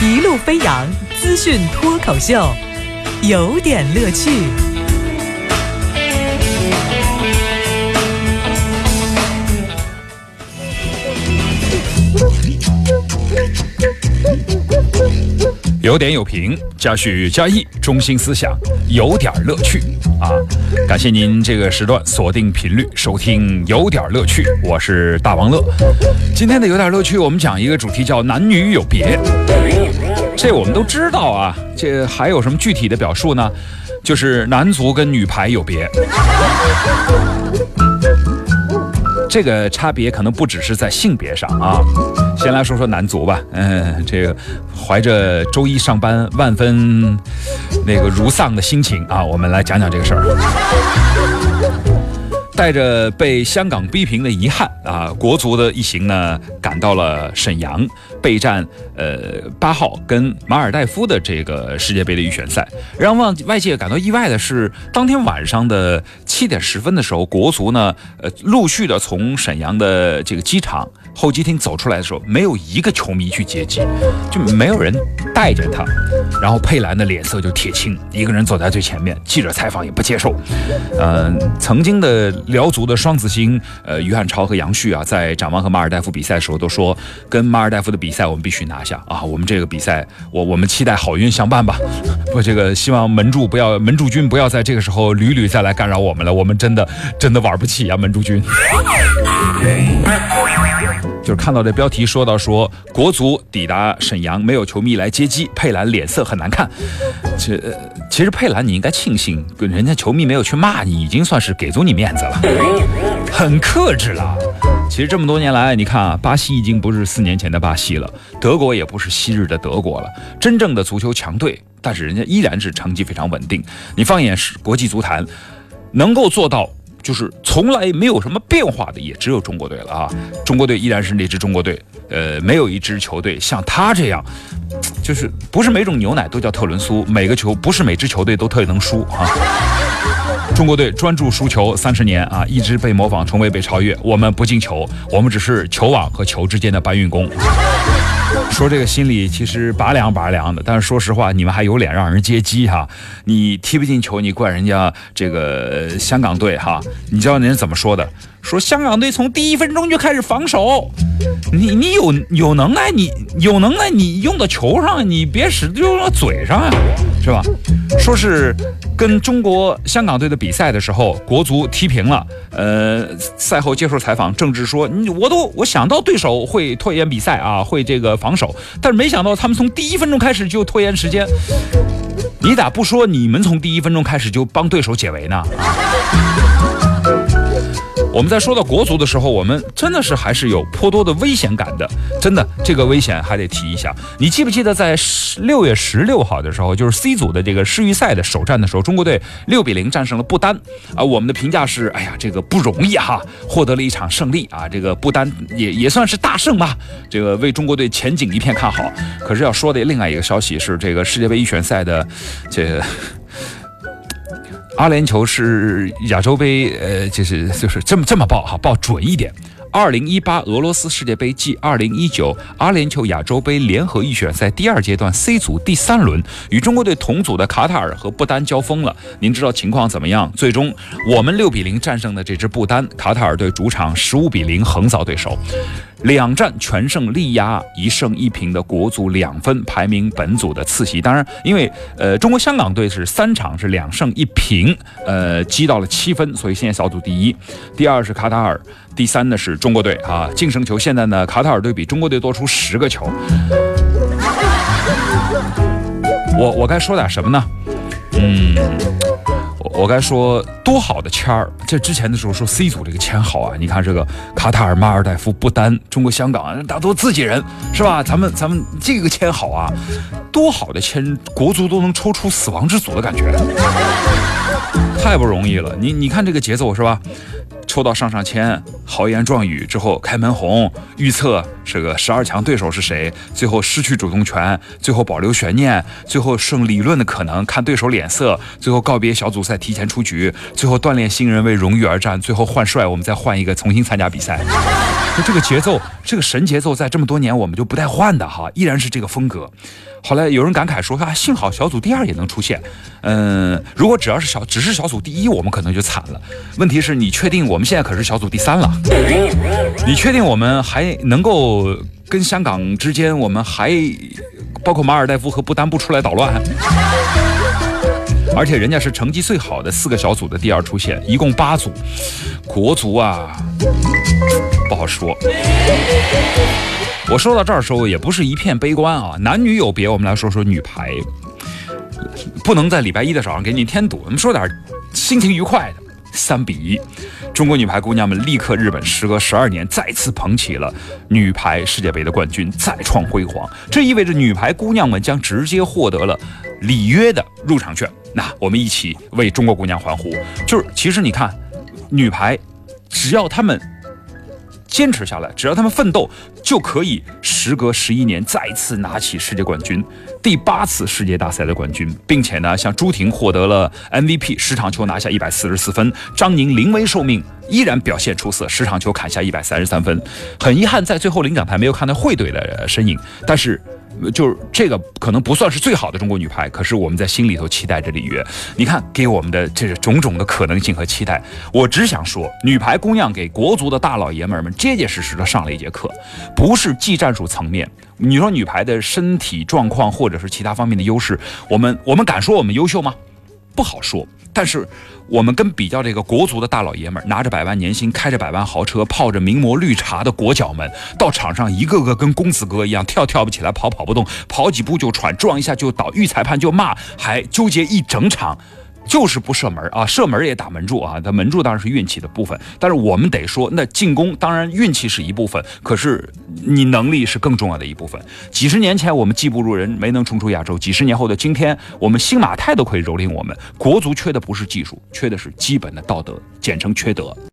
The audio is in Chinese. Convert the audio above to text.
一路飞扬资讯脱口秀，有点乐趣。有点有评，加叙加意，中心思想有点乐趣啊！感谢您这个时段锁定频率收听有点乐趣，我是大王乐。今天的有点乐趣，我们讲一个主题叫男女有别，这我们都知道啊。这还有什么具体的表述呢？就是男足跟女排有别。这个差别可能不只是在性别上啊。先来说说男足吧，嗯，这个怀着周一上班万分那个如丧的心情啊，我们来讲讲这个事儿。带着被香港逼平的遗憾啊，国足的一行呢赶到了沈阳备战呃八号跟马尔代夫的这个世界杯的预选赛。让外外界感到意外的是，当天晚上的七点十分的时候，国足呢呃陆续的从沈阳的这个机场候机厅走出来的时候，没有一个球迷去接机，就没有人带着他。然后佩兰的脸色就铁青，一个人走在最前面，记者采访也不接受。嗯，曾经的。辽足的双子星，呃，于汉超和杨旭啊，在展望和马尔代夫比赛的时候都说，跟马尔代夫的比赛我们必须拿下啊！我们这个比赛，我我们期待好运相伴吧。不，这个希望门柱不要门柱军不要在这个时候屡屡再来干扰我们了，我们真的真的玩不起啊！门柱军。就是看到这标题说到说国足抵达沈阳没有球迷来接机，佩兰脸色很难看。这其实佩兰你应该庆幸，人家球迷没有去骂你，已经算是给足你面子了，很克制了。其实这么多年来，你看啊，巴西已经不是四年前的巴西了，德国也不是昔日的德国了，真正的足球强队，但是人家依然是成绩非常稳定。你放眼是国际足坛，能够做到。就是从来没有什么变化的，也只有中国队了啊！中国队依然是那支中国队，呃，没有一支球队像他这样，就是不是每种牛奶都叫特仑苏，每个球不是每支球队都特能输啊！中国队专注输球三十年啊，一直被模仿，从未被超越。我们不进球，我们只是球网和球之间的搬运工。说这个心里其实拔凉拔凉的，但是说实话，你们还有脸让人接机哈？你踢不进球，你怪人家这个香港队哈？你知道人家怎么说的？说香港队从第一分钟就开始防守，你你有有能耐，你有能耐，你用到球上，你别使用到嘴上呀，是吧？说是跟中国香港队的比赛的时候，国足踢平了。呃，赛后接受采访，郑智说：“你我都我想到对手会拖延比赛啊，会这个防守，但是没想到他们从第一分钟开始就拖延时间。你咋不说你们从第一分钟开始就帮对手解围呢？” 我们在说到国足的时候，我们真的是还是有颇多的危险感的。真的，这个危险还得提一下。你记不记得在六月十六号的时候，就是 C 组的这个世预赛的首战的时候，中国队六比零战胜了不丹啊？我们的评价是：哎呀，这个不容易哈，获得了一场胜利啊！这个不丹也也算是大胜吧。这个为中国队前景一片看好。可是要说的另外一个消息是，这个世界杯预选赛的这。阿联酋是亚洲杯，呃，就是就是这么这么报哈，报准一点。二零一八俄罗斯世界杯暨二零一九阿联酋亚洲杯联合预选赛第二阶段 C 组第三轮，与中国队同组的卡塔尔和不丹交锋了。您知道情况怎么样？最终我们六比零战胜的这支不丹，卡塔尔队主场十五比零横扫对手，两战全胜力压一胜一平的国足两分，排名本组的次席。当然，因为呃中国香港队是三场是两胜一平，呃积到了七分，所以现在小组第一。第二是卡塔尔。第三呢是中国队啊，净胜球现在呢，卡塔尔队比中国队多出十个球。我我该说点什么呢？嗯，我该说多好的签儿。这之前的时候说 C 组这个签好啊，你看这个卡塔尔、马尔代夫、不丹、中国香港，大多自己人是吧？咱们咱们这个签好啊，多好的签，国足都能抽出死亡之组的感觉，太不容易了。你你看这个节奏是吧？抽到上上签，豪言壮语之后开门红，预测这个十二强对手是谁，最后失去主动权，最后保留悬念，最后剩理论的可能，看对手脸色，最后告别小组赛提前出局，最后锻炼新人为荣誉而战，最后换帅，我们再换一个重新参加比赛。就这个节奏，这个神节奏，在这么多年我们就不带换的哈，依然是这个风格。后来有人感慨说啊，幸好小组第二也能出现。嗯，如果只要是小，只是小组第一，我们可能就惨了。问题是你确定我们现在可是小组第三了？你确定我们还能够跟香港之间，我们还包括马尔代夫和不丹不出来捣乱？而且人家是成绩最好的四个小组的第二出现，一共八组，国足啊，不好说。我说到这儿的时候，也不是一片悲观啊，男女有别，我们来说说女排，不能在礼拜一的早上给你添堵，我们说点心情愉快的。三比一，中国女排姑娘们力克日本，时隔十二年再次捧起了女排世界杯的冠军，再创辉煌。这意味着女排姑娘们将直接获得了里约的入场券。那我们一起为中国姑娘欢呼！就是其实你看，女排只要她们。坚持下来，只要他们奋斗，就可以时隔十一年再次拿起世界冠军，第八次世界大赛的冠军，并且呢，像朱婷获得了 MVP，十场球拿下一百四十四分；张宁临危受命，依然表现出色，十场球砍下一百三十三分。很遗憾，在最后领奖台没有看到会队的身影，但是。就是这个可能不算是最好的中国女排，可是我们在心里头期待着里约。你看，给我们的这种种的可能性和期待，我只想说，女排姑娘给国足的大老爷们儿们结结实实的上了一节课，不是技战术层面。你说女排的身体状况或者是其他方面的优势，我们我们敢说我们优秀吗？不好说。但是，我们跟比较这个国足的大老爷们儿，拿着百万年薪，开着百万豪车，泡着名模绿茶的国脚们，到场上一个个跟公子哥一样，跳跳不起来，跑跑不动，跑几步就喘，撞一下就倒，遇裁判就骂，还纠结一整场。就是不射门啊，射门也打门柱啊，他门柱当然是运气的部分，但是我们得说，那进攻当然运气是一部分，可是你能力是更重要的一部分。几十年前我们技不如人，没能冲出亚洲，几十年后的今天，我们新马泰都可以蹂躏我们。国足缺的不是技术，缺的是基本的道德，简称缺德。